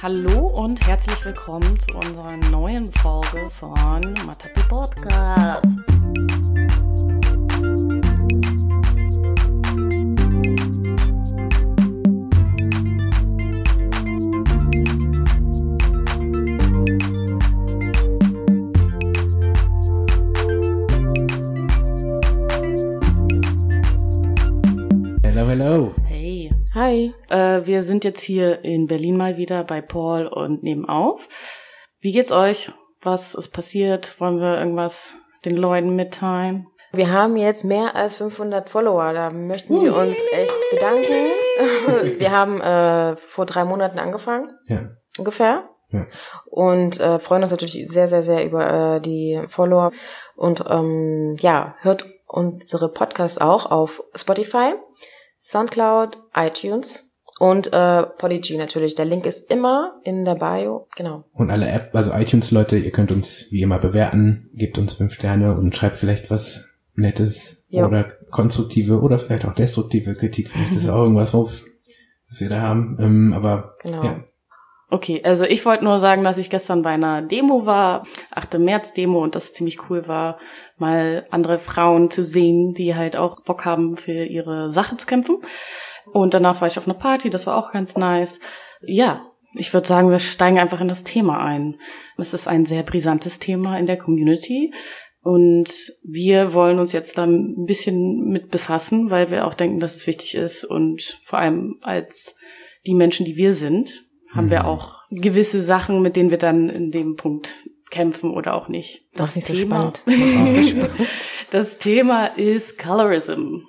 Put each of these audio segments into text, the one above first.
Hallo und herzlich willkommen zu unserer neuen Folge von Matatu Podcast. Hi. äh, wir sind jetzt hier in Berlin mal wieder bei Paul und nebenauf. Wie geht's euch? Was ist passiert? Wollen wir irgendwas den Leuten mitteilen? Wir haben jetzt mehr als 500 Follower. Da möchten wir uns echt bedanken. Wir haben äh, vor drei Monaten angefangen, Ja. ungefähr. Ja. Und äh, freuen uns natürlich sehr, sehr, sehr über äh, die Follower. Und ähm, ja, hört unsere Podcasts auch auf Spotify, Soundcloud, iTunes und äh, Polyg natürlich. Der Link ist immer in der Bio. Genau. Und alle App, also iTunes-Leute, ihr könnt uns wie immer bewerten, gebt uns fünf Sterne und schreibt vielleicht was Nettes Ja. oder konstruktive oder vielleicht auch destruktive Kritik. Vielleicht ist auch irgendwas, auf, was wir da haben. Ähm, aber Genau. ja, Okay, also ich wollte nur sagen, dass ich gestern bei einer Demo war, 8. März Demo und das ziemlich cool war, mal andere Frauen zu sehen, die halt auch Bock haben, für ihre Sache zu kämpfen. Und danach war ich auf einer Party, das war auch ganz nice. Ja, ich würde sagen, wir steigen einfach in das Thema ein. Es ist ein sehr brisantes Thema in der Community. Und wir wollen uns jetzt da ein bisschen mit befassen, weil wir auch denken, dass es wichtig ist und vor allem als die Menschen, die wir sind, haben wir Mhm. auch gewisse Sachen, mit denen wir dann in dem Punkt kämpfen oder auch nicht. Das ist nicht so Thema, spannend. das Thema ist Colorism.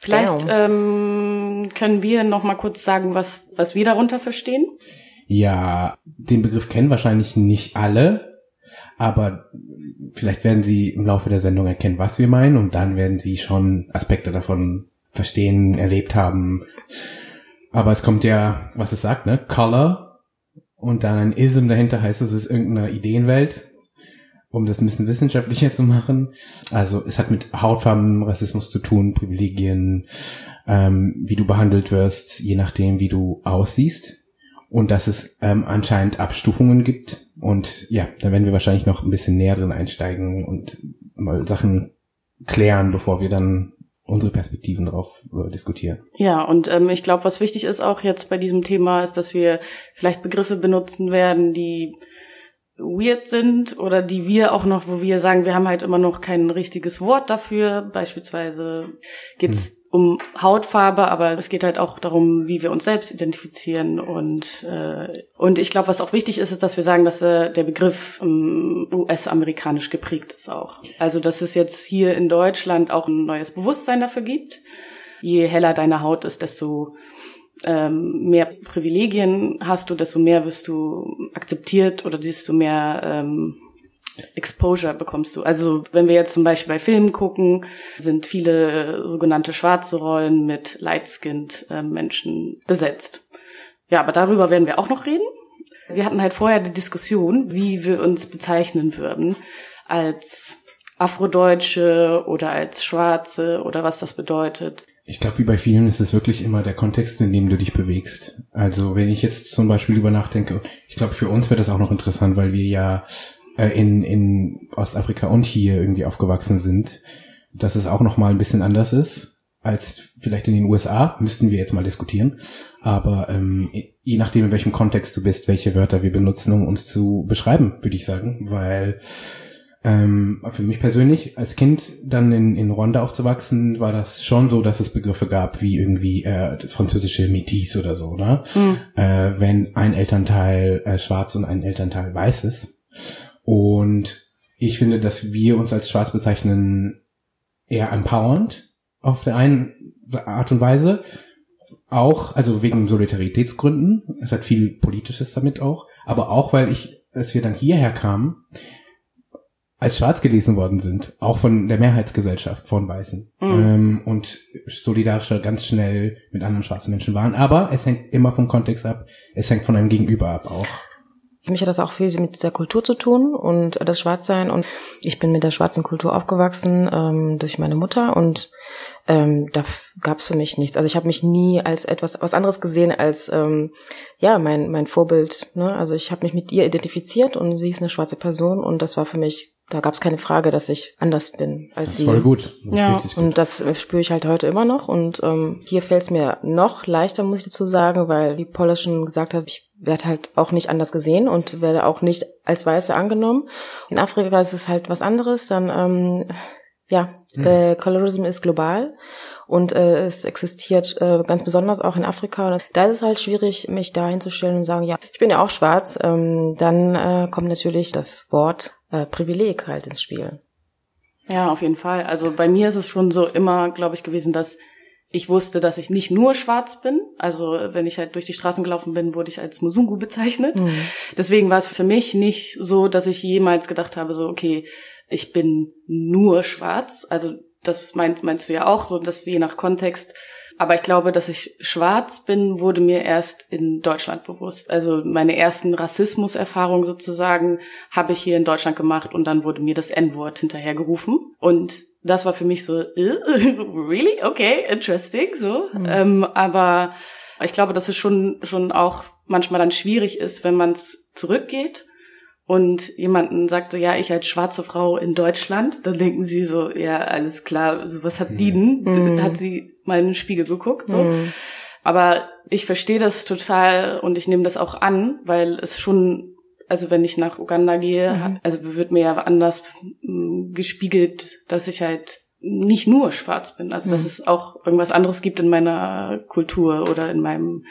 Vielleicht ähm, können wir noch mal kurz sagen, was was wir darunter verstehen. ja, den Begriff kennen wahrscheinlich nicht alle, aber vielleicht werden sie im Laufe der Sendung erkennen, was wir meinen und dann werden sie schon Aspekte davon verstehen, erlebt haben. Aber es kommt ja, was es sagt, ne? Color und dann ein Ism dahinter heißt, es ist irgendeine Ideenwelt, um das ein bisschen wissenschaftlicher zu machen. Also es hat mit Hautfarben, Rassismus zu tun, Privilegien, ähm, wie du behandelt wirst, je nachdem, wie du aussiehst. Und dass es ähm, anscheinend Abstufungen gibt. Und ja, da werden wir wahrscheinlich noch ein bisschen näher drin einsteigen und mal Sachen klären, bevor wir dann unsere Perspektiven drauf äh, diskutieren. Ja, und ähm, ich glaube, was wichtig ist auch jetzt bei diesem Thema, ist, dass wir vielleicht Begriffe benutzen werden, die weird sind oder die wir auch noch, wo wir sagen, wir haben halt immer noch kein richtiges Wort dafür. Beispielsweise geht's um Hautfarbe, aber es geht halt auch darum, wie wir uns selbst identifizieren. Und, äh, und ich glaube, was auch wichtig ist, ist, dass wir sagen, dass äh, der Begriff ähm, US-amerikanisch geprägt ist auch. Also, dass es jetzt hier in Deutschland auch ein neues Bewusstsein dafür gibt. Je heller deine Haut ist, desto ähm, mehr Privilegien hast du, desto mehr wirst du akzeptiert oder desto mehr ähm, Exposure bekommst du. Also wenn wir jetzt zum Beispiel bei Filmen gucken, sind viele sogenannte schwarze Rollen mit light-skinned äh, Menschen besetzt. Ja, aber darüber werden wir auch noch reden. Wir hatten halt vorher die Diskussion, wie wir uns bezeichnen würden als Afrodeutsche oder als Schwarze oder was das bedeutet. Ich glaube, wie bei vielen ist es wirklich immer der Kontext, in dem du dich bewegst. Also wenn ich jetzt zum Beispiel über nachdenke, ich glaube, für uns wäre das auch noch interessant, weil wir ja äh, in, in Ostafrika und hier irgendwie aufgewachsen sind, dass es auch noch mal ein bisschen anders ist als vielleicht in den USA, müssten wir jetzt mal diskutieren. Aber ähm, je nachdem, in welchem Kontext du bist, welche Wörter wir benutzen, um uns zu beschreiben, würde ich sagen, weil ähm, für mich persönlich, als Kind dann in, in Rwanda aufzuwachsen, war das schon so, dass es Begriffe gab, wie irgendwie äh, das französische Métis oder so, ne? Äh, wenn ein Elternteil äh, schwarz und ein Elternteil weiß ist. Und ich finde, dass wir uns als schwarz bezeichnen eher empowernd auf der einen Art und Weise. Auch, also wegen Solidaritätsgründen. Es hat viel Politisches damit auch. Aber auch, weil ich, als wir dann hierher kamen, als schwarz gelesen worden sind, auch von der Mehrheitsgesellschaft von Weißen ähm, und solidarischer ganz schnell mit anderen schwarzen Menschen waren. Aber es hängt immer vom Kontext ab, es hängt von einem Gegenüber ab auch. Für mich hat das auch viel mit der Kultur zu tun und das Schwarzsein. Und ich bin mit der schwarzen Kultur aufgewachsen ähm, durch meine Mutter. Und ähm, da gab es für mich nichts. Also ich habe mich nie als etwas was anderes gesehen als ähm, ja mein mein Vorbild. Ne? Also ich habe mich mit ihr identifiziert und sie ist eine schwarze Person und das war für mich da gab es keine Frage, dass ich anders bin als das ist sie. voll gut. Ja. gut. Und das spüre ich halt heute immer noch. Und ähm, hier fällt es mir noch leichter, muss ich dazu sagen, weil, wie Paula schon gesagt hat, ich werde halt auch nicht anders gesehen und werde auch nicht als Weiße angenommen. In Afrika ist es halt was anderes. Dann, ähm, ja, äh, Colorism ist global und äh, es existiert äh, ganz besonders auch in Afrika. Und da ist es halt schwierig, mich da hinzustellen und sagen, ja, ich bin ja auch schwarz. Ähm, dann äh, kommt natürlich das Wort äh, Privileg halt ins Spiel. Ja, auf jeden Fall. Also bei mir ist es schon so immer, glaube ich, gewesen, dass ich wusste, dass ich nicht nur schwarz bin. Also wenn ich halt durch die Straßen gelaufen bin, wurde ich als Musungu bezeichnet. Mhm. Deswegen war es für mich nicht so, dass ich jemals gedacht habe, so, okay, ich bin nur schwarz. Also das meint, meinst du ja auch, so dass je nach Kontext. Aber ich glaube, dass ich schwarz bin, wurde mir erst in Deutschland bewusst. Also meine ersten Rassismuserfahrungen sozusagen habe ich hier in Deutschland gemacht und dann wurde mir das N-Wort hinterhergerufen. Und das war für mich so, äh, really? Okay, interesting, so. Ähm, aber ich glaube, dass es schon, schon auch manchmal dann schwierig ist, wenn man es zurückgeht und jemanden sagt so, ja, ich als schwarze Frau in Deutschland, dann denken sie so, ja, alles klar, so was hat die denn? Mhm. Hat sie mal in den Spiegel geguckt, so. Mhm. Aber ich verstehe das total und ich nehme das auch an, weil es schon, also wenn ich nach Uganda gehe, Mhm. also wird mir ja anders mm, gespiegelt, dass ich halt nicht nur schwarz bin, also dass Mhm. es auch irgendwas anderes gibt in meiner Kultur oder in meinem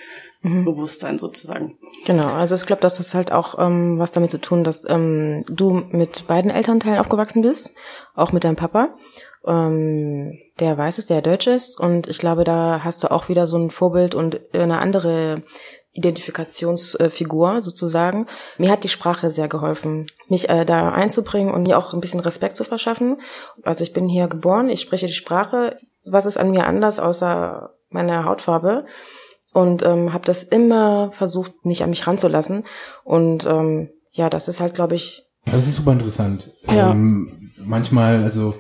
Mhm. Bewusstsein sozusagen. Genau, also ich glaube, das hat halt auch ähm, was damit zu tun, dass ähm, du mit beiden Elternteilen aufgewachsen bist, auch mit deinem Papa, ähm, der weiß ist, der deutsch ist. Und ich glaube, da hast du auch wieder so ein Vorbild und eine andere Identifikationsfigur sozusagen. Mir hat die Sprache sehr geholfen, mich äh, da einzubringen und mir auch ein bisschen Respekt zu verschaffen. Also ich bin hier geboren, ich spreche die Sprache. Was ist an mir anders außer meiner Hautfarbe? und ähm, habe das immer versucht, nicht an mich ranzulassen. Und ähm, ja, das ist halt, glaube ich, Das ist super interessant. Ja. Ähm, manchmal, also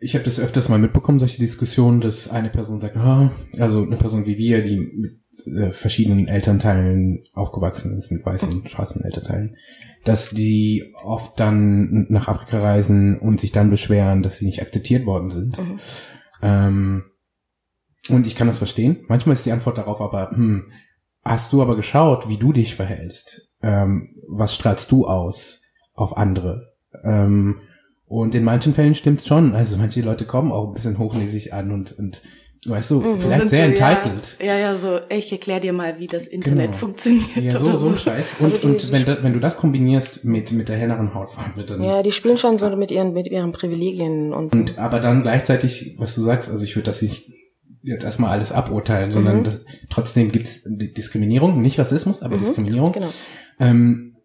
ich habe das öfters mal mitbekommen, solche Diskussionen, dass eine Person sagt, ah, also eine Person wie wir, die mit äh, verschiedenen Elternteilen aufgewachsen ist, mit weißen und schwarzen Elternteilen, dass die oft dann nach Afrika reisen und sich dann beschweren, dass sie nicht akzeptiert worden sind. Mhm. Ähm, und ich kann das verstehen. Manchmal ist die Antwort darauf aber, hm, hast du aber geschaut, wie du dich verhältst? Ähm, was strahlst du aus auf andere? Ähm, und in manchen Fällen stimmt's schon. Also manche Leute kommen auch ein bisschen hochnäsig an und, und weißt du, Mhm. vielleicht Sind sehr so, entitled. Ja, ja, so, ich erklär dir mal, wie das Internet Genau. funktioniert. Ja, so, oder so ein Scheiß. Und, Also die- und wenn, da, wenn du das kombinierst mit, mit der helleren Hautfarbe, dann, ja, die spielen schon so mit ihren, mit ihren Privilegien und, und aber dann gleichzeitig, was du sagst, also ich würde das nicht jetzt erstmal alles aburteilen, sondern Mhm. das, trotzdem gibt's die Diskriminierung, nicht Rassismus, aber Mhm. Diskriminierung. genau. Ähm,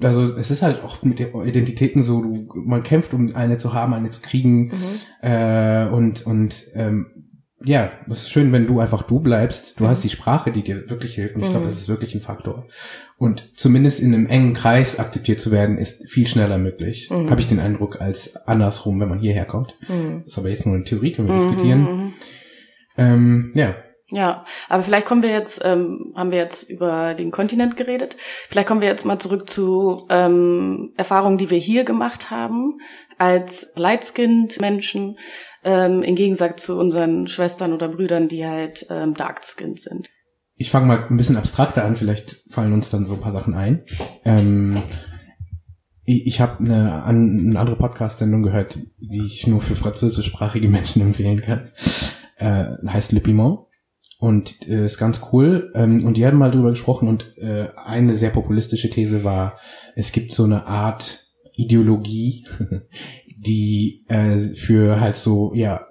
also es ist halt auch mit den Identitäten so, du, man kämpft, um eine zu haben, eine zu kriegen. Mhm. Äh, und und ähm, ja, es ist schön, wenn du einfach du bleibst. Du Mhm. hast die Sprache, die dir wirklich hilft. Und ich glaube, Mhm. das ist wirklich ein Faktor. Und zumindest in einem engen Kreis akzeptiert zu werden, ist viel schneller möglich. Mhm. Habe ich den Eindruck, als andersrum, wenn man hierher kommt. Mhm. Das ist aber jetzt nur eine Theorie, können wir Mhm, diskutieren. mhm. Ähm, ja, Ja, aber vielleicht kommen wir jetzt, ähm, haben wir jetzt über den Kontinent geredet. Vielleicht kommen wir jetzt mal zurück zu ähm, Erfahrungen, die wir hier gemacht haben als light-skinned Menschen, ähm, im Gegensatz zu unseren Schwestern oder Brüdern, die halt ähm, dark-skinned sind. ich fange mal ein bisschen abstrakter an, vielleicht fallen uns dann so ein paar Sachen ein. Ähm, ich ich habe eine, eine andere Podcast-Sendung gehört, die ich nur für französischsprachige Menschen empfehlen kann. Äh, heißt Le Piment und äh, ist ganz cool. Ähm, und die hatten mal drüber gesprochen und äh, eine sehr populistische These war, es gibt so eine Art Ideologie, die äh, für halt so ja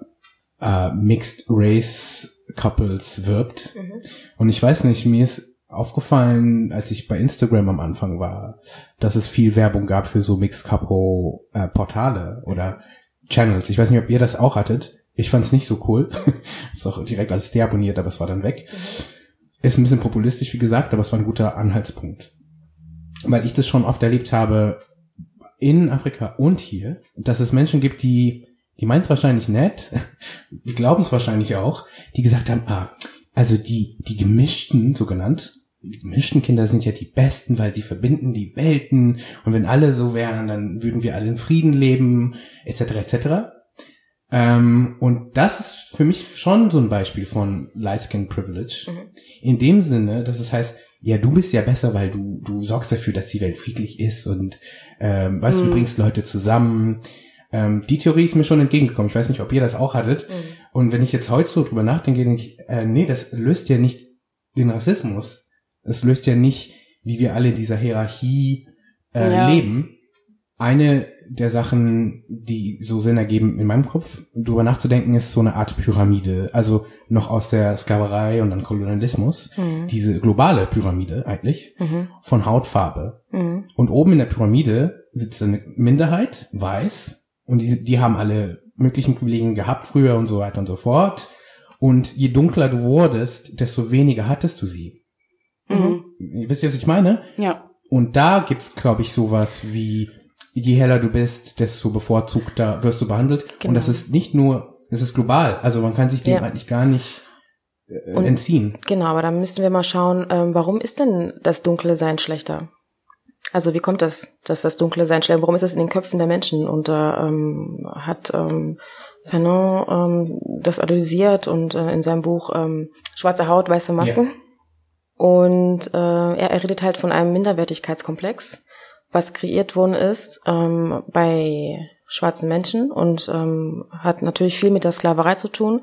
äh, Mixed Race Couples wirbt. Mhm. Und ich weiß nicht, mir ist aufgefallen, als ich bei Instagram am Anfang war, dass es viel Werbung gab für so Mixed Couple äh, Portale oder Channels. Ich weiß nicht, ob ihr das auch hattet. Ich fand es nicht so cool. ist auch direkt als deabonniert, aber es war dann weg. Ist ein bisschen populistisch, wie gesagt, aber es war ein guter Anhaltspunkt. Weil ich das schon oft erlebt habe, in Afrika und hier, dass es Menschen gibt, die die meinen es wahrscheinlich nett, die glauben es wahrscheinlich auch, die gesagt haben, ah, also die, die gemischten, so genannt, die gemischten Kinder sind ja die besten, weil sie verbinden die Welten und wenn alle so wären, dann würden wir alle in Frieden leben, etc. etc. Ähm, und das ist für mich schon so ein Beispiel von Light Skin Privilege. Mhm. In dem Sinne, dass es heißt, ja, du bist ja besser, weil du, du sorgst dafür, dass die Welt friedlich ist und ähm, weißt mhm. du, bringst Leute zusammen. Ähm, die Theorie ist mir schon entgegengekommen. Ich weiß nicht, ob ihr das auch hattet. Mhm. Und wenn ich jetzt heute so drüber nachdenke, denke ich, äh, nee, das löst ja nicht den Rassismus. Es löst ja nicht, wie wir alle in dieser Hierarchie äh, ja. leben. Eine der Sachen, die so Sinn ergeben in meinem Kopf, drüber nachzudenken, ist so eine Art Pyramide. Also noch aus der Sklaverei und dann Kolonialismus. Mhm. Diese globale Pyramide eigentlich mhm. von Hautfarbe. Mhm. Und oben in der Pyramide sitzt eine Minderheit, weiß, und die, die haben alle möglichen Privilegien gehabt früher und so weiter und so fort. Und je dunkler du wurdest, desto weniger hattest du sie. Mhm. Wisst ihr, was ich meine? Ja. Und da gibt's, glaube ich, sowas wie je heller du bist, desto bevorzugter wirst du behandelt. Genau. Und das ist nicht nur, es ist global. Also man kann sich dem ja. eigentlich gar nicht äh, und, entziehen. Genau, aber dann müssten wir mal schauen, ähm, warum ist denn das dunkle Sein schlechter? Also wie kommt das, dass das dunkle Sein schlechter? Warum ist das in den Köpfen der Menschen? Und da ähm, hat ähm, Fanon ähm, das analysiert und äh, in seinem Buch ähm, Schwarze Haut, weiße Massen. Ja. Und äh, er, er redet halt von einem Minderwertigkeitskomplex was kreiert worden ist ähm, bei schwarzen Menschen und ähm, hat natürlich viel mit der Sklaverei zu tun.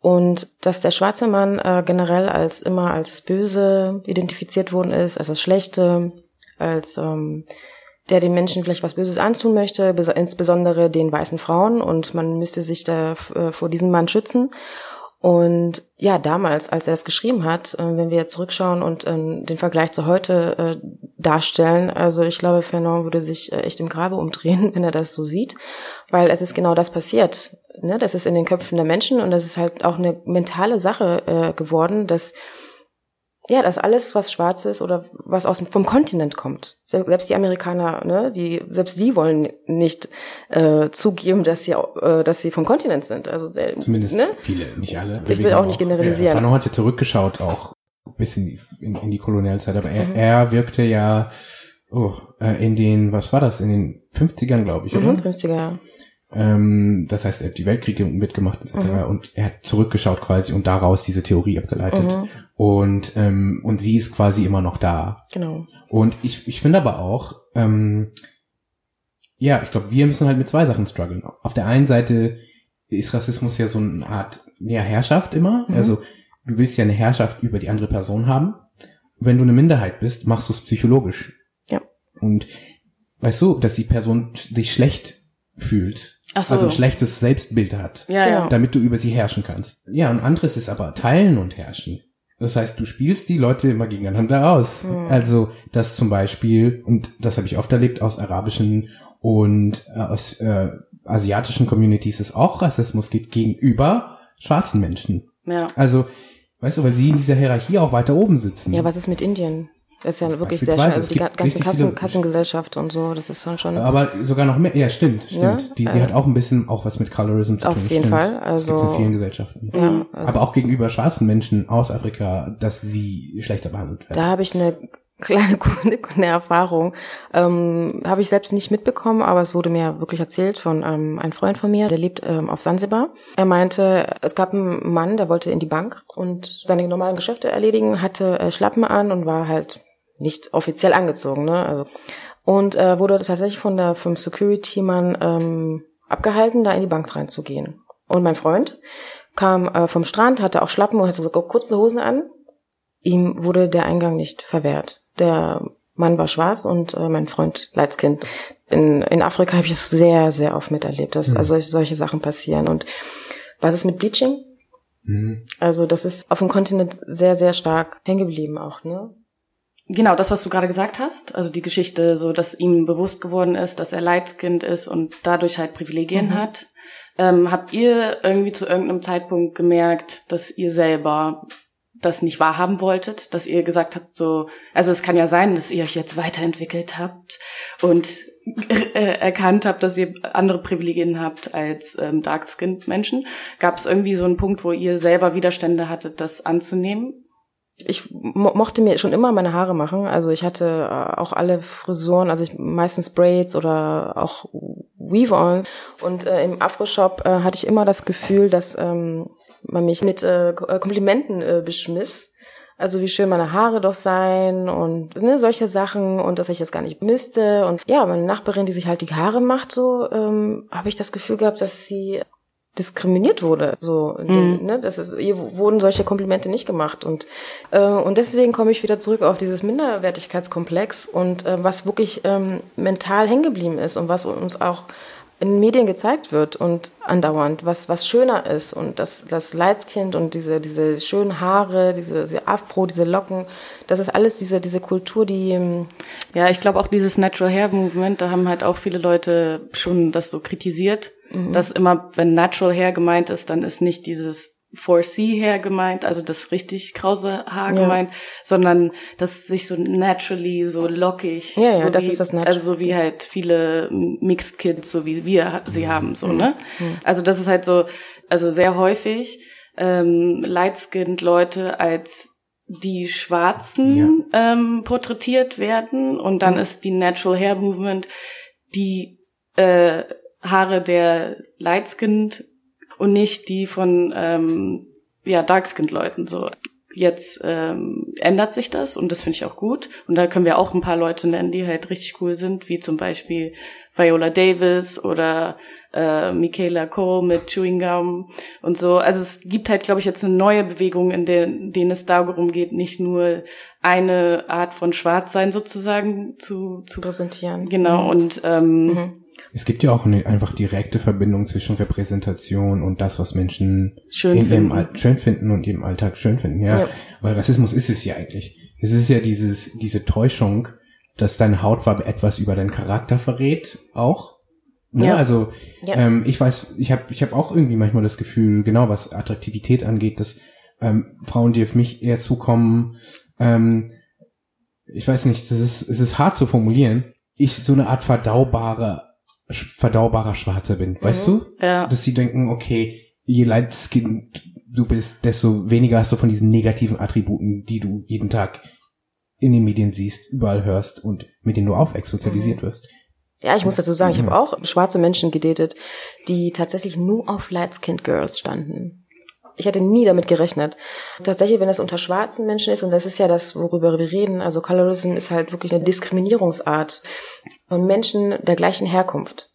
Und dass der schwarze Mann äh, generell als immer als das Böse identifiziert worden ist, als das Schlechte, als ähm, der den Menschen vielleicht was Böses antun möchte, insbesondere den weißen Frauen und man müsste sich da äh, vor diesem Mann schützen. Und ja, damals, als er es geschrieben hat, äh, wenn wir zurückschauen und äh, den Vergleich zu heute äh, darstellen, also ich glaube, Fanon würde sich echt im Grabe umdrehen, wenn er das so sieht, weil es ist genau das passiert. Ne? Das ist in den Köpfen der Menschen und das ist halt auch eine mentale Sache geworden, dass ja, das alles, was schwarz ist oder was aus vom Kontinent kommt. Selbst die Amerikaner, ne, die selbst sie wollen nicht äh, zugeben, dass sie, äh, dass sie vom Kontinent sind. Also äh, zumindest ne? viele, nicht alle. Ich will auch nicht generalisieren. Fanon hat ja zurückgeschaut auch bis in die, in, in die Kolonialzeit, aber er, mhm. er wirkte ja oh, äh, in den, was war das, in den 50ern, glaube ich, oder? Mhm, 50er. Ähm, das heißt, er hat die Weltkriege mitgemacht etc. Mhm. und er hat zurückgeschaut quasi und daraus diese Theorie abgeleitet. Mhm. Und ähm, und sie ist quasi immer noch da. Genau. Und ich ich finde aber auch, ähm, ja, ich glaube, wir müssen halt mit zwei Sachen strugglen. Auf der einen Seite ist Rassismus ja so eine Art ja, Herrschaft immer. Mhm. Also du willst ja eine Herrschaft über die andere Person haben. Wenn du eine Minderheit bist, machst du es psychologisch. Ja. Und weißt du, dass die Person sich schlecht fühlt so. also ein schlechtes Selbstbild hat, ja, ja. damit du über sie herrschen kannst. Ja, ein anderes ist aber teilen und herrschen. Das heißt, du spielst die Leute immer gegeneinander aus. Mhm. Also das zum Beispiel, und das habe ich oft erlebt aus arabischen und äh, aus äh, asiatischen Communities, ist auch Rassismus gibt gegenüber schwarzen Menschen. Ja. Also, weißt du, weil sie in dieser Hierarchie auch weiter oben sitzen. Ja, was ist mit Indien? Das ist ja wirklich sehr schön. Also die ganze Kassen, Kassengesellschaft und so, das ist dann schon. Aber sogar noch mehr, ja, stimmt, stimmt. Ja? Die, die äh, hat auch ein bisschen auch was mit Colorism zu tun. Auf jeden stimmt. Fall. Also. Das in vielen Gesellschaften. Ja, also Aber auch gegenüber schwarzen Menschen aus Afrika, dass sie schlechter behandelt werden. Da habe ich eine kleine eine Erfahrung. Ähm, habe ich selbst nicht mitbekommen, aber es wurde mir wirklich erzählt von ähm, einem Freund von mir, der lebt ähm, auf Sansibar. Er meinte, es gab einen Mann, der wollte in die Bank und seine normalen Geschäfte erledigen, hatte äh, Schlappen an und war halt nicht offiziell angezogen, ne? Also und äh, wurde tatsächlich von der vom Security-Mann ähm, abgehalten, da in die Bank reinzugehen. Und mein Freund kam äh, vom Strand, hatte auch Schlappen und hatte so kurze Hosen an. Ihm wurde der Eingang nicht verwehrt. Der Mann war schwarz und äh, mein Freund Leitskind. In, in Afrika habe ich es sehr, sehr oft miterlebt, dass mhm. also solche Sachen passieren. Und was ist mit Bleaching? Mhm. Also das ist auf dem Kontinent sehr, sehr stark hängen geblieben auch, ne? Genau, das, was du gerade gesagt hast, also die Geschichte, so dass ihm bewusst geworden ist, dass er Leitskind ist und dadurch halt Privilegien mhm. hat. Ähm, habt ihr irgendwie zu irgendeinem Zeitpunkt gemerkt, dass ihr selber das nicht wahrhaben wolltet, dass ihr gesagt habt, so, also es kann ja sein, dass ihr euch jetzt weiterentwickelt habt und äh, erkannt habt, dass ihr andere Privilegien habt als ähm, Dark-Skinned Menschen. Gab es irgendwie so einen Punkt, wo ihr selber Widerstände hattet, das anzunehmen? Ich mo mochte mir schon immer meine Haare machen. Also ich hatte äh, auch alle Frisuren, also ich meistens Braids oder auch Weave-on. Und äh, im Afro-Shop äh, hatte ich immer das Gefühl, dass ähm, man mich mit äh, Komplimenten äh, beschmiss also wie schön meine Haare doch seien und ne, solche Sachen und dass ich das gar nicht müsste. Und ja, meine Nachbarin, die sich halt die Haare macht, so ähm, habe ich das Gefühl gehabt, dass sie diskriminiert wurde. So, mhm. ne, das ist, ihr wurden solche Komplimente nicht gemacht und äh, und deswegen komme ich wieder zurück auf dieses Minderwertigkeitskomplex und äh, was wirklich ähm, mental hängen geblieben ist und was uns auch in Medien gezeigt wird und andauernd, was, was schöner ist und das, das Leitskind und diese, diese schönen Haare, diese, diese Afro, diese Locken, das ist alles diese, diese Kultur, die... Ähm, ja, ich glaube auch dieses Natural Hair Movement, da haben halt auch viele Leute schon das so kritisiert, mhm. dass immer, wenn Natural Hair gemeint ist, dann ist nicht dieses 4C Hair gemeint, also das richtig krause Haar ja. gemeint, sondern das sich so naturally, so lockig, ja, ja, so das wie, ist das natural. also so wie halt viele Mixed Kids, so wie wir sie haben, so, mhm. ne? Mhm. Also das ist halt so, also sehr häufig ähm, light-skinned Leute als die Schwarzen ja. ähm, porträtiert werden und dann mhm. ist die Natural Hair Movement die äh, Haare der light-skinned und nicht die von ähm, ja, Darkskinned-Leuten. So jetzt ähm, ändert sich das und das finde ich auch gut. Und da können wir auch ein paar Leute nennen, die halt richtig cool sind, wie zum Beispiel Viola Davis oder äh, Michaela Cole mit Chewing Gum und so. Also es gibt halt, glaube ich, jetzt eine neue Bewegung, in der, denen es darum geht, nicht nur eine Art von Schwarzsein sozusagen zu, zu präsentieren. Genau, mhm. und ähm, mhm. Es gibt ja auch eine einfach direkte Verbindung zwischen Repräsentation und das, was Menschen schön, in finden. Ihrem, schön finden und im Alltag schön finden. Ja, Ja. weil Rassismus ist es ja eigentlich. Es ist ja dieses, diese Täuschung, dass deine Hautfarbe etwas über deinen Charakter verrät, auch. Ja, Ja. also Ja. ähm, ich weiß, ich habe ich hab auch irgendwie manchmal das Gefühl, genau was Attraktivität angeht, dass ähm, Frauen, die auf mich eher zukommen, ähm, ich weiß nicht, das ist, es ist hart zu formulieren, ich so eine Art verdaubare, verdaubarer Schwarzer bin, weißt Mhm. du? ja. Dass sie denken, okay, je light skin du bist, desto weniger hast du von diesen negativen Attributen, die du jeden Tag in den Medien siehst, überall hörst und mit denen du aufwächst, sozialisiert wirst. Ja, ich muss dazu sagen, ich habe auch schwarze Menschen gedatet, die tatsächlich nur auf Light-Skinned Girls standen. Ich hätte nie damit gerechnet. Tatsächlich, wenn es unter schwarzen Menschen ist, und das ist ja das, worüber wir reden, also Colorism ist halt wirklich eine Diskriminierungsart von Menschen der gleichen Herkunft.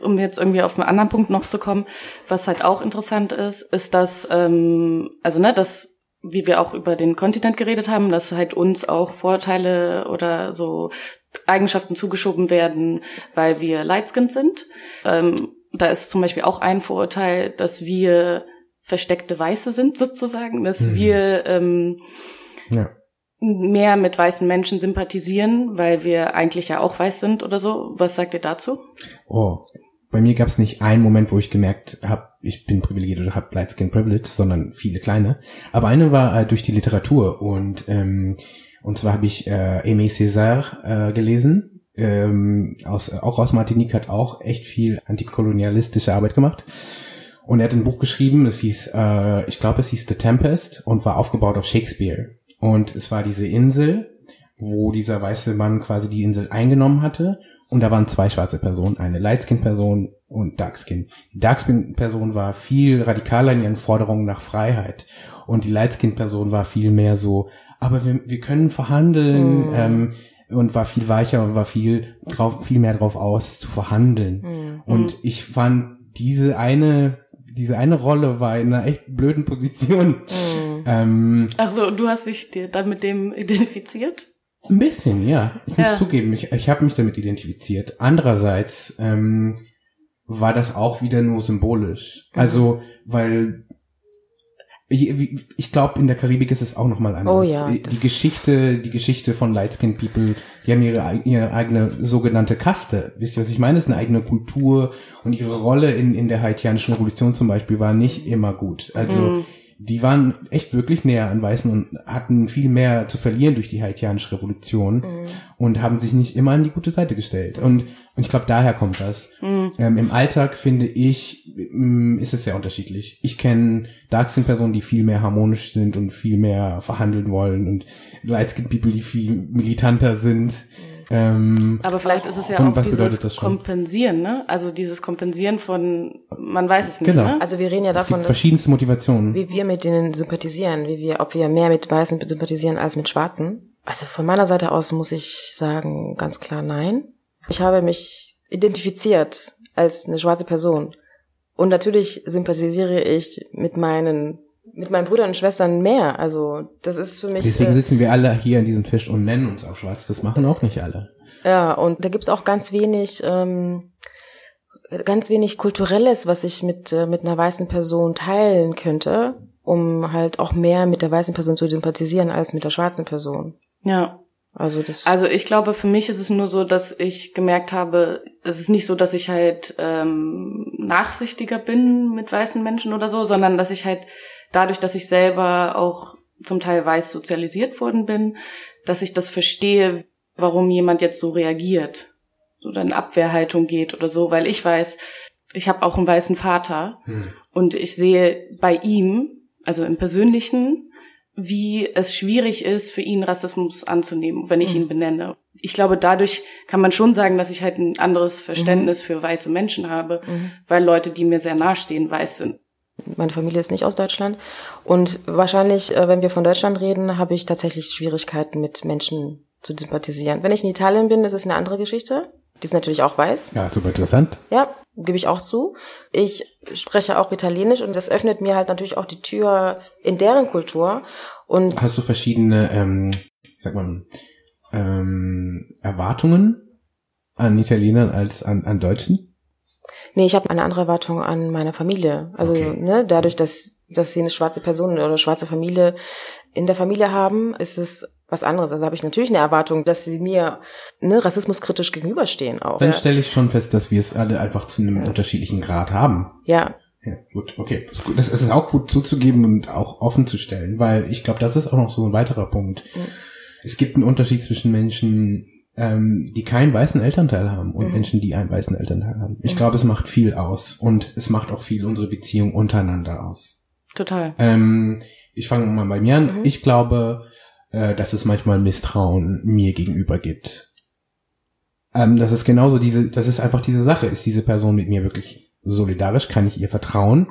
um jetzt irgendwie auf einen anderen Punkt noch zu kommen, was halt auch interessant ist, ist, dass, ähm, also ne, dass, wie wir auch über den Kontinent geredet haben, dass halt uns auch Vorteile oder so Eigenschaften zugeschoben werden, weil wir lightskinned sind. Ähm, da ist zum Beispiel auch ein Vorurteil, dass wir versteckte Weiße sind sozusagen, dass Mhm. wir ähm, Ja. mehr mit weißen Menschen sympathisieren, weil wir eigentlich ja auch weiß sind oder so. Was sagt ihr dazu? Oh, bei mir gab es nicht einen Moment, wo ich gemerkt habe, ich bin privilegiert oder habe Light Skin Privilege, sondern viele kleine. Aber eine war äh, durch die Literatur und ähm, und zwar habe ich äh, Aimé Césaire äh, gelesen. Ähm, aus, auch aus Martinique hat auch echt viel antikolonialistische Arbeit gemacht. Und er hat ein Buch geschrieben, das hieß, äh, ich glaube, es hieß The Tempest und war aufgebaut auf Shakespeare. Und es war diese Insel, wo dieser weiße Mann quasi die Insel eingenommen hatte. Und da waren zwei schwarze Personen, eine Lightskin-Person und Darkskin. Die Darkskin-Person war viel radikaler in ihren Forderungen nach Freiheit. Und die Lightskin-Person war viel mehr so, aber wir, wir können verhandeln, Mm. ähm, und war viel weicher und war viel drauf, viel mehr drauf aus zu verhandeln. Hm. Und ich fand diese eine, diese eine Rolle war in einer echt blöden Position. Hm. Ähm, Ach so, du hast dich dir dann mit dem identifiziert? ein bisschen, ja. Ich muss Ja. zugeben, ich, ich habe mich damit identifiziert. Andererseits ähm, war das auch wieder nur symbolisch. Mhm. Also, weil ich, glaube, in der Karibik ist es auch noch mal anders. Oh ja, die das- Geschichte, die Geschichte von Light Skin People, die haben ihre, ihre eigene sogenannte Kaste. Wisst ihr, was ich meine? Es ist eine eigene Kultur und ihre Rolle in, in der haitianischen Revolution zum Beispiel war nicht immer gut. Also Mhm. Die waren echt wirklich näher an Weißen und hatten viel mehr zu verlieren durch die haitianische Revolution mhm. und haben sich nicht immer an die gute Seite gestellt. Und, und ich glaube, daher kommt das. Mhm. Ähm, Im Alltag finde ich, mm, ist es sehr unterschiedlich. Ich kenne Darkskin-Personen, die viel mehr harmonisch sind und viel mehr verhandeln wollen und Lightskin-People, die viel militanter sind. Mhm ähm, Aber vielleicht ist es ja auch dieses Kompensieren, ne? Also dieses Kompensieren von, man weiß es nicht, genau. ne? Also wir reden ja davon, dass verschiedenste Motivationen, wie wir mit denen sympathisieren, wie wir, ob wir mehr mit Weißen sympathisieren als mit Schwarzen. Also von meiner Seite aus muss ich sagen, ganz klar nein. Ich habe mich identifiziert als eine schwarze Person. Und natürlich sympathisiere ich mit meinen mit meinen Brüdern und Schwestern mehr. Also das ist für mich. Deswegen äh, sitzen wir alle hier an diesem Tisch und nennen uns auch schwarz. Das machen auch nicht alle. Ja, und da gibt's auch ganz wenig, ähm, ganz wenig kulturelles, was ich mit äh, mit einer weißen Person teilen könnte, um halt auch mehr mit der weißen Person zu sympathisieren als mit der schwarzen Person. Ja. Also das. Also ich glaube, für mich ist es nur so, dass ich gemerkt habe, es ist nicht so, dass ich halt ähm, nachsichtiger bin mit weißen Menschen oder so, sondern dass ich halt dadurch, dass ich selber auch zum Teil weiß sozialisiert worden bin, dass ich das verstehe, warum jemand jetzt so reagiert, so dann Abwehrhaltung geht oder so, weil ich weiß, ich habe auch einen weißen Vater hm. und ich sehe bei ihm, also im Persönlichen, wie es schwierig ist, für ihn Rassismus anzunehmen, wenn ich hm. ihn benenne. Ich glaube, dadurch kann man schon sagen, dass ich halt ein anderes Verständnis mhm. für weiße Menschen habe, mhm. weil Leute, die mir sehr nahestehen, weiß sind. Meine Familie ist nicht aus Deutschland. Und wahrscheinlich, äh, wenn wir von Deutschland reden, habe ich tatsächlich Schwierigkeiten mit Menschen zu sympathisieren. Wenn ich in Italien bin, ist es eine andere Geschichte. Die ist natürlich auch weiß. Ja, super interessant. Ja, gebe ich auch zu. Ich spreche auch Italienisch und das öffnet mir halt natürlich auch die Tür in deren Kultur. Und hast du verschiedene, ähm, sag mal, ähm, Erwartungen an Italienern als an, an Deutschen? Nee, ich habe eine andere Erwartung an meine Familie. Also, okay. ne, dadurch, dass, dass sie eine schwarze Person oder schwarze Familie in der Familie haben, ist es was anderes. Also habe ich natürlich eine Erwartung, dass sie mir ne, rassismuskritisch gegenüberstehen auch. Dann ja. stelle ich schon fest, dass wir es alle einfach zu einem ja. unterschiedlichen Grad haben. Ja. Ja, gut, okay. Das ist auch gut zuzugeben und auch offen zu stellen, weil ich glaube, das ist auch noch so ein weiterer Punkt. Mhm. Es gibt einen Unterschied zwischen Menschen, ähm, die keinen weißen Elternteil haben und mhm. Menschen, die einen weißen Elternteil haben. Ich mhm. glaube, es macht viel aus und es macht auch viel unsere Beziehung untereinander aus. Total. Ähm, ich fange mal bei mir an. Mhm. Ich glaube, äh, dass es manchmal Misstrauen mir gegenüber gibt. Ähm, das ist genauso diese, das ist einfach diese Sache. Ist diese Person mit mir wirklich solidarisch? Kann ich ihr vertrauen?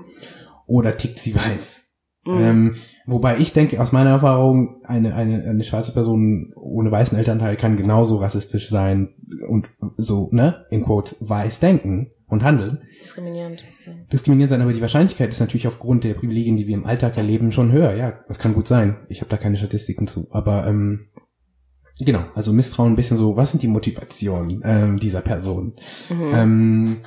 Oder tickt sie weiß? Mhm. Ähm, wobei ich denke, aus meiner Erfahrung, eine, eine, eine schwarze Person ohne weißen Elternteil kann genauso rassistisch sein und so, ne, in Quotes, weiß denken und handeln. Diskriminierend. Diskriminierend sein, aber die Wahrscheinlichkeit ist natürlich aufgrund der Privilegien, die wir im Alltag erleben, schon höher. Ja, das kann gut sein. Ich habe da keine Statistiken zu. Aber ähm, genau, also Misstrauen ein bisschen so, was sind die Motivationen ähm, dieser Person? Mhm. Ähm,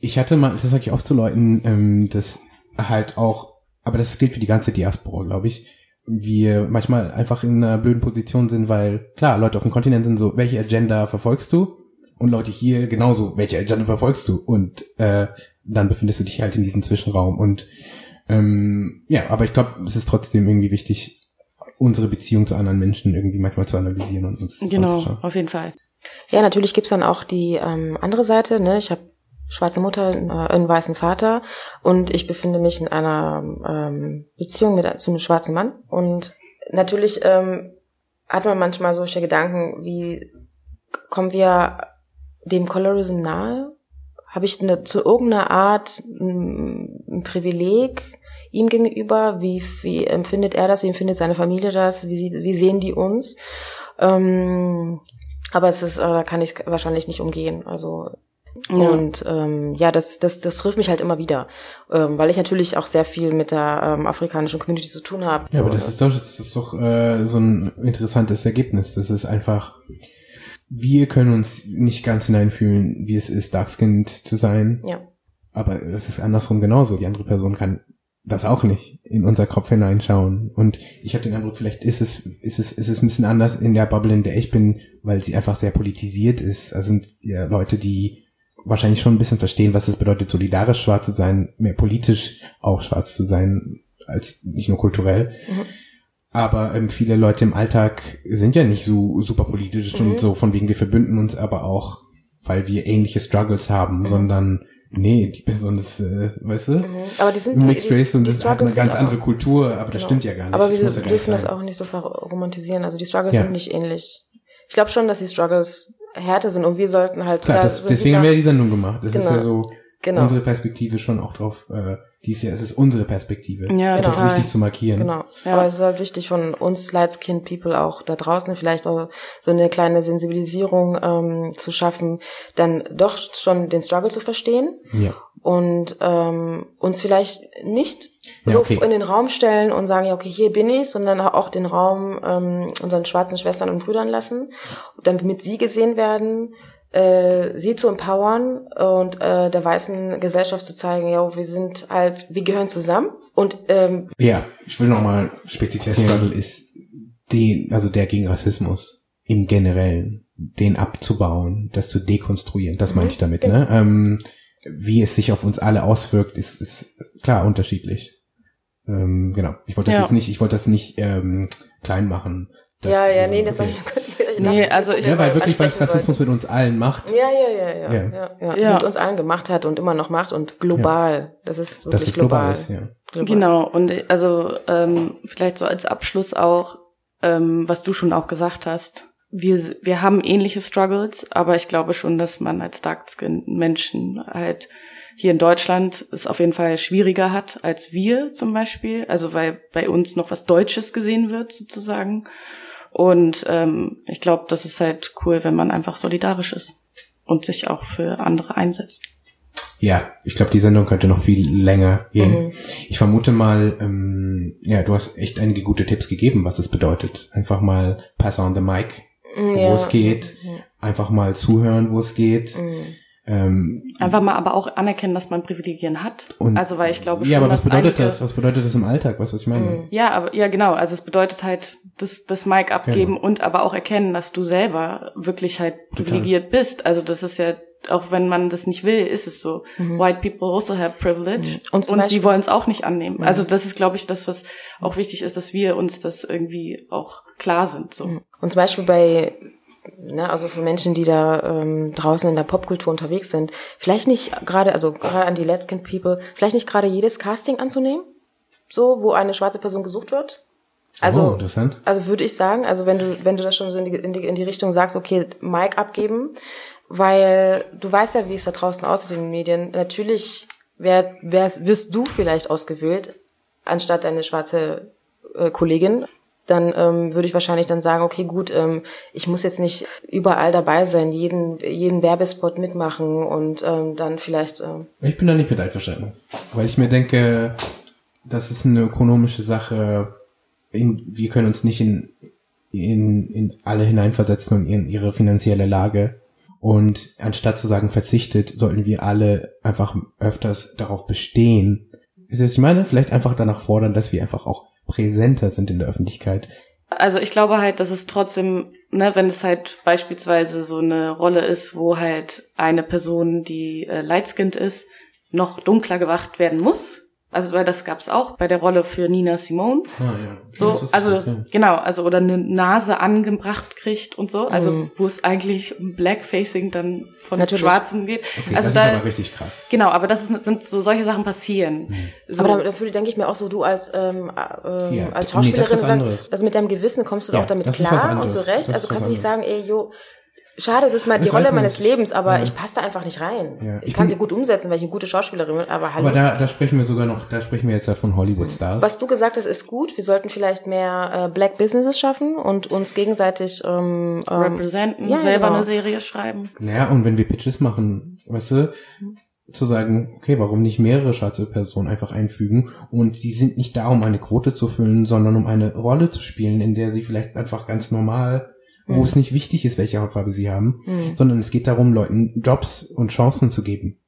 ich hatte mal, das sage ich oft zu Leuten, ähm, dass halt auch aber das gilt für die ganze Diaspora, glaube ich, wir manchmal einfach in einer blöden Position sind, weil klar, Leute auf dem Kontinent sind so, welche Agenda verfolgst du? Und Leute hier genauso, welche Agenda verfolgst du? Und äh, dann befindest du dich halt in diesem Zwischenraum. Und ähm, ja, aber ich glaube, es ist trotzdem irgendwie wichtig, unsere Beziehung zu anderen Menschen irgendwie manchmal zu analysieren und uns Genau, auf jeden Fall. Ja, natürlich gibt's dann auch die ähm, andere Seite. Ne? Ich habe schwarze Mutter, äh, einen weißen Vater und ich befinde mich in einer ähm, Beziehung mit einem schwarzen Mann und natürlich ähm, hat man manchmal solche Gedanken wie kommen wir dem Colorism nahe? Habe ich eine, zu irgendeiner Art ein, ein Privileg ihm gegenüber? Wie, wie empfindet er das? Wie empfindet seine Familie das? Wie, wie sehen die uns? Ähm, aber es ist, äh, da kann ich wahrscheinlich nicht umgehen. Also ja. Und ähm, ja, das, das, das trifft mich halt immer wieder, ähm, weil ich natürlich auch sehr viel mit der ähm, afrikanischen Community zu tun habe. Ja, so, aber das ist doch, das ist doch äh, so ein interessantes Ergebnis. Das ist einfach, wir können uns nicht ganz hineinfühlen, wie es ist, Darkskinned zu sein. Ja. Aber es ist andersrum genauso. Die andere Person kann das auch nicht in unser Kopf hineinschauen. Und ich habe den Eindruck, vielleicht ist es, ist es, ist es ein bisschen anders in der Bubble, in der ich bin, weil sie einfach sehr politisiert ist. Also sind ja Leute, die wahrscheinlich schon ein bisschen verstehen, was es bedeutet, solidarisch schwarz zu sein, mehr politisch auch schwarz zu sein. als nicht nur kulturell. Mhm. Aber ähm, viele Leute im Alltag sind ja nicht so super politisch mhm. und so von wegen wir verbünden uns aber auch, weil wir ähnliche Struggles haben, mhm. sondern nee, die Person ist, äh, weißt du, mhm. aber die sind Mixed die, Race und das hat eine ganz andere Kultur, aber das genau. stimmt ja gar nicht. Aber wir dürfen das auch nicht so romantisieren. Also die Struggles ja. sind nicht ähnlich. Ich glaube schon, dass die Struggles härter sind und wir sollten halt. Klar, da das, deswegen haben wir ja die Sendung gemacht. Das genau. ist ja so genau. unsere Perspektive schon auch drauf. Äh, dies ja, es ist unsere Perspektive. Ja, das genau. ist wichtig zu markieren. Genau. Ja. Aber es ist halt wichtig von uns Light Skin People auch da draußen vielleicht auch so eine kleine Sensibilisierung ähm, zu schaffen, dann doch schon den Struggle zu verstehen. Ja. Und ähm, uns vielleicht nicht ja, so okay. in den Raum stellen und sagen, ja, okay, hier bin ich, sondern auch den Raum ähm, unseren schwarzen Schwestern und Brüdern lassen, damit sie gesehen werden, äh, sie zu empowern und äh, der weißen Gesellschaft zu zeigen, ja, wir sind halt, wir gehören zusammen und ähm, ja, ich will nochmal spezifizieren, Struggle ist den, also der gegen Rassismus im Generellen, den abzubauen, das zu dekonstruieren, das meine mhm, ich damit, genau. ne? Ähm, wie es sich auf uns alle auswirkt, ist, ist klar unterschiedlich. Ähm, genau. Ich wollte das ja. jetzt nicht, ich wollte das nicht ähm, klein machen. Das, ja, ja, nee, das okay. habe ich Nee, also ich ja, weil wirklich was Rassismus mit uns allen macht. Ja, ja, ja, ja, ja, ja, ja. ja. Mit uns allen gemacht hat und immer noch macht und global. Ja. Das ist wirklich das ist global. global ist, ja. Global. Genau, und also ähm, vielleicht so als Abschluss auch, ähm, was du schon auch gesagt hast. Wir, wir haben ähnliche Struggles, aber ich glaube schon, dass man als Dark-Skin-Menschen halt hier in Deutschland es auf jeden Fall schwieriger hat als wir zum Beispiel. Also weil bei uns noch was Deutsches gesehen wird sozusagen. Und ähm, ich glaube, das ist halt cool, wenn man einfach solidarisch ist und sich auch für andere einsetzt. Ja, ich glaube, die Sendung könnte noch viel länger gehen. Mhm. Ich vermute mal, ähm, ja, du hast echt einige gute Tipps gegeben, was es bedeutet. Einfach mal pass on the mic, mm, ja. wo es geht. Mhm. Einfach mal zuhören, wo es geht. Mhm. Ähm, Einfach mal aber auch anerkennen, dass man Privilegien hat. Und, also weil ich glaube schon, Ja, aber was bedeutet das? Was bedeutet das im Alltag? Was, was ich meine? Mhm. Ja, aber ja genau. Also es bedeutet halt das, das Mic abgeben genau. und aber auch erkennen, dass du selber wirklich halt privilegiert Total. bist. Also das ist ja auch wenn man das nicht will, ist es so. Mhm. White people also have privilege mhm. und, und sie wollen es auch nicht annehmen. Mhm. Also das ist, glaube ich, das, was auch wichtig ist, dass wir uns das irgendwie auch klar sind. So. Mhm. Und zum Beispiel bei ne, also für Menschen, die da ähm, draußen in der Popkultur unterwegs sind, vielleicht nicht gerade, also gerade an die Let's Kind People, vielleicht nicht gerade jedes Casting anzunehmen, so, wo eine schwarze Person gesucht wird. Also, oh, also würde ich sagen, also wenn du, wenn du das schon so in die, in die, in die Richtung sagst, okay, Mike abgeben, weil du weißt ja, wie es da draußen aussieht in den Medien. Natürlich wär, wärst, wirst du vielleicht ausgewählt, anstatt deine schwarze äh, Kollegin dann ähm, würde ich wahrscheinlich dann sagen, okay, gut, ähm, ich muss jetzt nicht überall dabei sein, jeden, jeden Werbespot mitmachen und ähm, dann vielleicht. Ähm ich bin da nicht mit einverstanden, weil ich mir denke, das ist eine ökonomische Sache. Wir können uns nicht in, in, in alle hineinversetzen und in ihre finanzielle Lage. Und anstatt zu sagen, verzichtet, sollten wir alle einfach öfters darauf bestehen. Ist das, ich meine? Vielleicht einfach danach fordern, dass wir einfach auch präsenter sind in der Öffentlichkeit. Also ich glaube halt, dass es trotzdem, ne, wenn es halt beispielsweise so eine Rolle ist, wo halt eine Person, die äh, lightskinned ist, noch dunkler gewacht werden muss, also weil das gab's auch bei der Rolle für Nina Simone. Ah, ja. So, also ja. genau, also oder eine Nase angebracht kriegt und so, also mhm. wo es eigentlich um Blackfacing dann von Natürlich. Schwarzen geht. Okay, also das da, ist aber richtig krass. Genau, aber das ist, sind so solche Sachen passieren. Mhm. So. Aber dafür denke ich mir auch so, du als ähm, äh, ja, als Schauspielerin, nee, also mit deinem Gewissen kommst du doch damit klar und zurecht. Also kannst du nicht sagen, ey, jo, Schade, es ist mal die Rolle meines Lebens, aber ja. ich passe da einfach nicht rein. Ja. Ich, ich, kann sie gut umsetzen, weil ich eine gute Schauspielerin bin, aber hallo. Aber da, da sprechen wir sogar noch, da sprechen wir jetzt ja von Hollywood-Stars. Was du gesagt hast, ist gut. Wir sollten vielleicht mehr äh, Black Businesses schaffen und uns gegenseitig ähm, ähm, representen, ja, selber genau. eine Serie schreiben. Naja, und wenn wir Pitches machen, weißt du, zu sagen, okay, warum nicht mehrere schwarze Personen einfach einfügen und die sind nicht da, um eine Quote zu füllen, sondern um eine Rolle zu spielen, in der sie vielleicht einfach ganz normal wo mhm. es nicht wichtig ist, welche Hautfarbe sie haben, mhm. sondern es geht darum, Leuten Jobs und Chancen zu geben.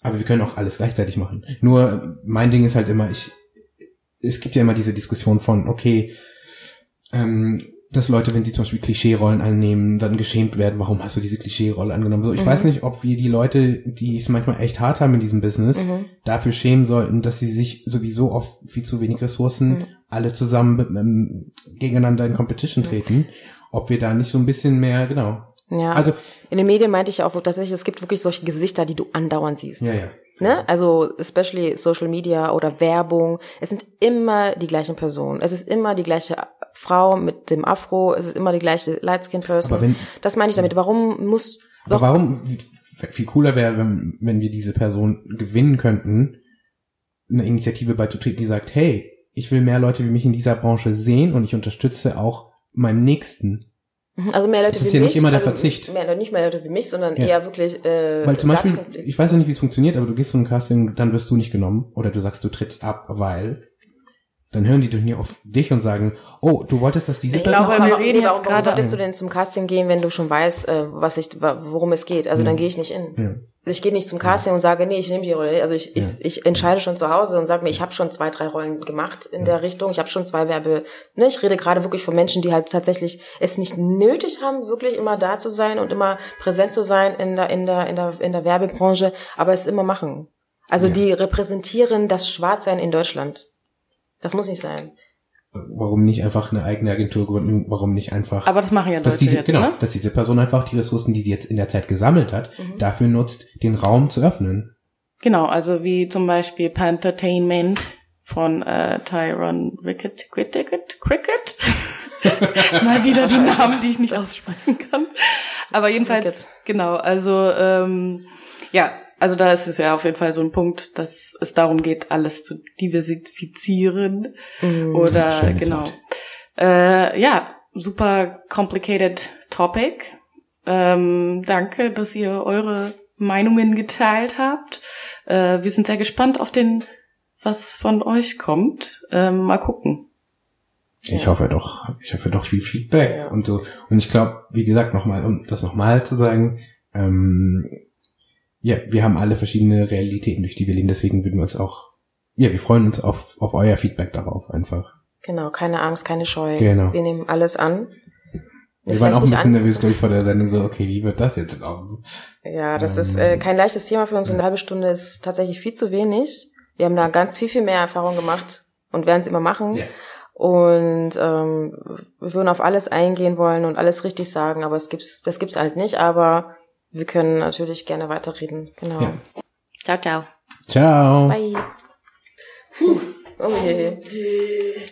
Aber wir können auch alles gleichzeitig machen. Nur mein Ding ist halt immer, ich, es gibt ja immer diese Diskussion von, okay, ähm, dass Leute, wenn sie zum Beispiel Klischee-Rollen annehmen, dann geschämt werden, warum hast du diese Klischee-Rolle angenommen? So, ich Mhm. weiß nicht, ob wir die Leute, die es manchmal echt hart haben in diesem Business, Mhm. dafür schämen sollten, dass sie sich sowieso auf viel zu wenig Ressourcen Mhm. alle zusammen ähm, gegeneinander in Competition Mhm. treten. Ob wir da nicht so ein bisschen mehr, genau. Ja. Also, in den Medien meinte ich auch tatsächlich, es gibt wirklich solche Gesichter, die du andauernd siehst. ja, ja. Ne? Also especially Social Media oder Werbung. Es sind immer die gleichen Personen. Es ist immer die gleiche Frau mit dem Afro. Es ist immer die gleiche Light Skin Person. Wenn, das meine ich damit. Warum muss aber warum, viel cooler wäre, wenn, wenn wir diese Person gewinnen könnten, eine Initiative beizutreten, die sagt, hey, ich will mehr Leute wie mich in dieser Branche sehen und ich unterstütze auch meinen Nächsten. Mhm, also mehr Leute Das ist wie ja mich. nicht immer der also Verzicht. Mehr, nicht mehr Leute wie mich, sondern Ja. eher wirklich. Äh, Weil zum Beispiel, ich weiß ja nicht, wie es funktioniert, aber du gehst zu einem Casting, dann wirst du nicht genommen oder du sagst, du trittst ab, weil dann hören die doch nie auf dich und sagen, oh, du wolltest, dass diese Ich Person glaube, wir Aber- reden jetzt warum, warum gerade- solltest du denn zum Casting gehen, wenn du schon weißt, äh, was ich, worum es geht? Also dann Ja. gehe ich nicht in. Ja. Ich gehe nicht zum Casting und sage, nee, ich nehme die Rolle. Also ich, ich, Ja. ich entscheide schon zu Hause und sage mir, ich habe schon zwei, drei Rollen gemacht in der Richtung. Ich habe schon zwei Werbe. Ne, ich rede gerade wirklich von Menschen, die halt tatsächlich es nicht nötig haben, wirklich immer da zu sein und immer präsent zu sein in der in der in der in der Werbebranche, aber es immer machen. Also Ja. die repräsentieren das Schwarzsein in Deutschland. Das muss nicht sein. Warum nicht einfach eine eigene Agentur gründen? Warum nicht einfach, Aber das machen ja dass Deutsche diese, jetzt, genau, ne? dass diese Person einfach die Ressourcen, die sie jetzt in der Zeit gesammelt hat, Mhm. dafür nutzt, den Raum zu öffnen. Genau, also wie zum Beispiel Pantertainment von äh, Tyron Rickett, Cricket, Cricket. Mal wieder die Namen, die ich nicht aussprechen kann. Aber jedenfalls, Rickett. genau, also ähm, ja, also da ist es ja auf jeden Fall so ein Punkt, dass es darum geht, alles zu diversifizieren. Mhm. Oder genau. Äh, ja, super complicated topic. Ähm, danke, dass ihr eure Meinungen geteilt habt. Äh, wir sind sehr gespannt auf den, was von euch kommt. Ähm, mal gucken. Ich hoffe doch, ich hoffe doch viel Feedback Ja. und so. Und ich glaube, wie gesagt, nochmal, um das nochmal zu sagen, ähm, ja, wir haben alle verschiedene Realitäten, durch die wir leben, deswegen würden wir uns auch, ja, wir freuen uns auf, auf euer Feedback darauf einfach. Genau, keine Angst, keine Scheu. Genau. Wir nehmen alles an. Wir waren auch ein bisschen nervös, glaube ich, vor der Sendung, so, okay, wie wird das jetzt laufen? Ja, das Ähm, ist äh, kein leichtes Thema für uns. Eine halbe Stunde ist tatsächlich viel zu wenig. Wir haben da ganz viel, viel mehr Erfahrung gemacht und werden es immer machen. Ja. Und ähm, wir würden auf alles eingehen wollen und alles richtig sagen, aber es gibt's, das gibt's halt nicht. Aber wir können natürlich gerne weiterreden. Genau. Ja. Ciao, ciao. Ciao. Bye. Oh je.